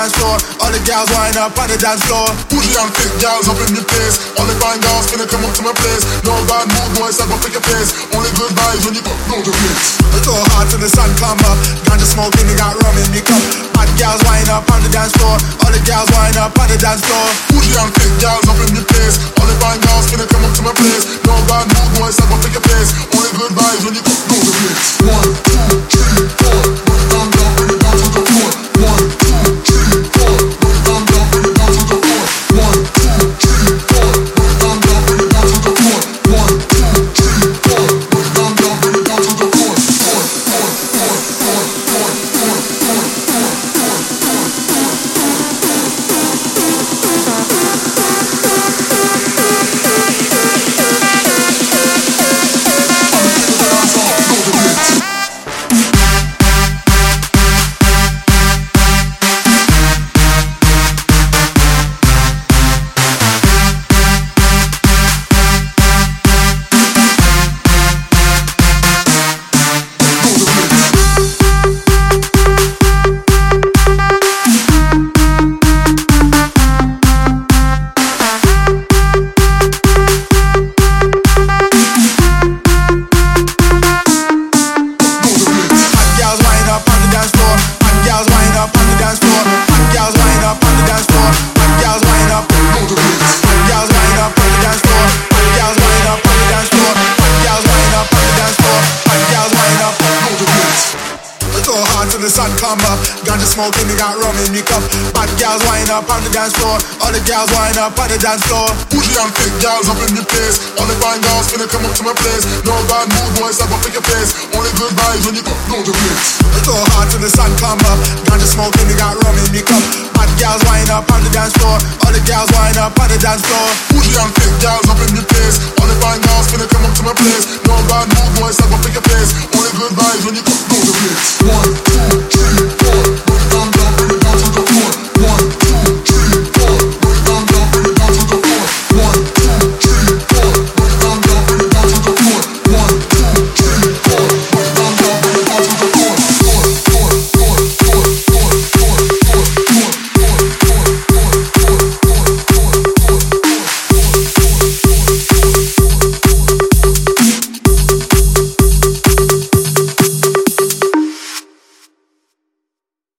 dance floor. All the girls wind up on the dance floor. Bougie and thick gals up in the place. All the fine girls finna come up to my place. No bad mood, boys, I gon' pick your face. Only good vibes when you go know the place. We go hard till the sun come up. Ganja smoking, they got rum in the cup. Hot gals wind up on the dance floor. All the gals wind up on the dance floor. Bougie and thick gals up in the place. All the fine girls finna come up to my place. No bad mood, boys, I gon' pick your face. Only good vibes when you go know the place. One, two, three, four. The sun come up. Ganja smoking, they got rum in the cup. Hot gals wind up on the dance floor. All the gals wind up on the dance floor. Bougie and thick gals up in the place. All the fine girls finna come up to my place. No bad mood, boys, I gon' pick your face. Only good vibes when you go know the place. We go hard till the sun come up. Ganja smoking, they got rum in the cup. Hot gals wind up on the dance floor. All the gals wind up on the dance floor. Bougie and thick gals twice, I gon' fake your pants. Only good vibes when you come through the mix. One, two, three, four.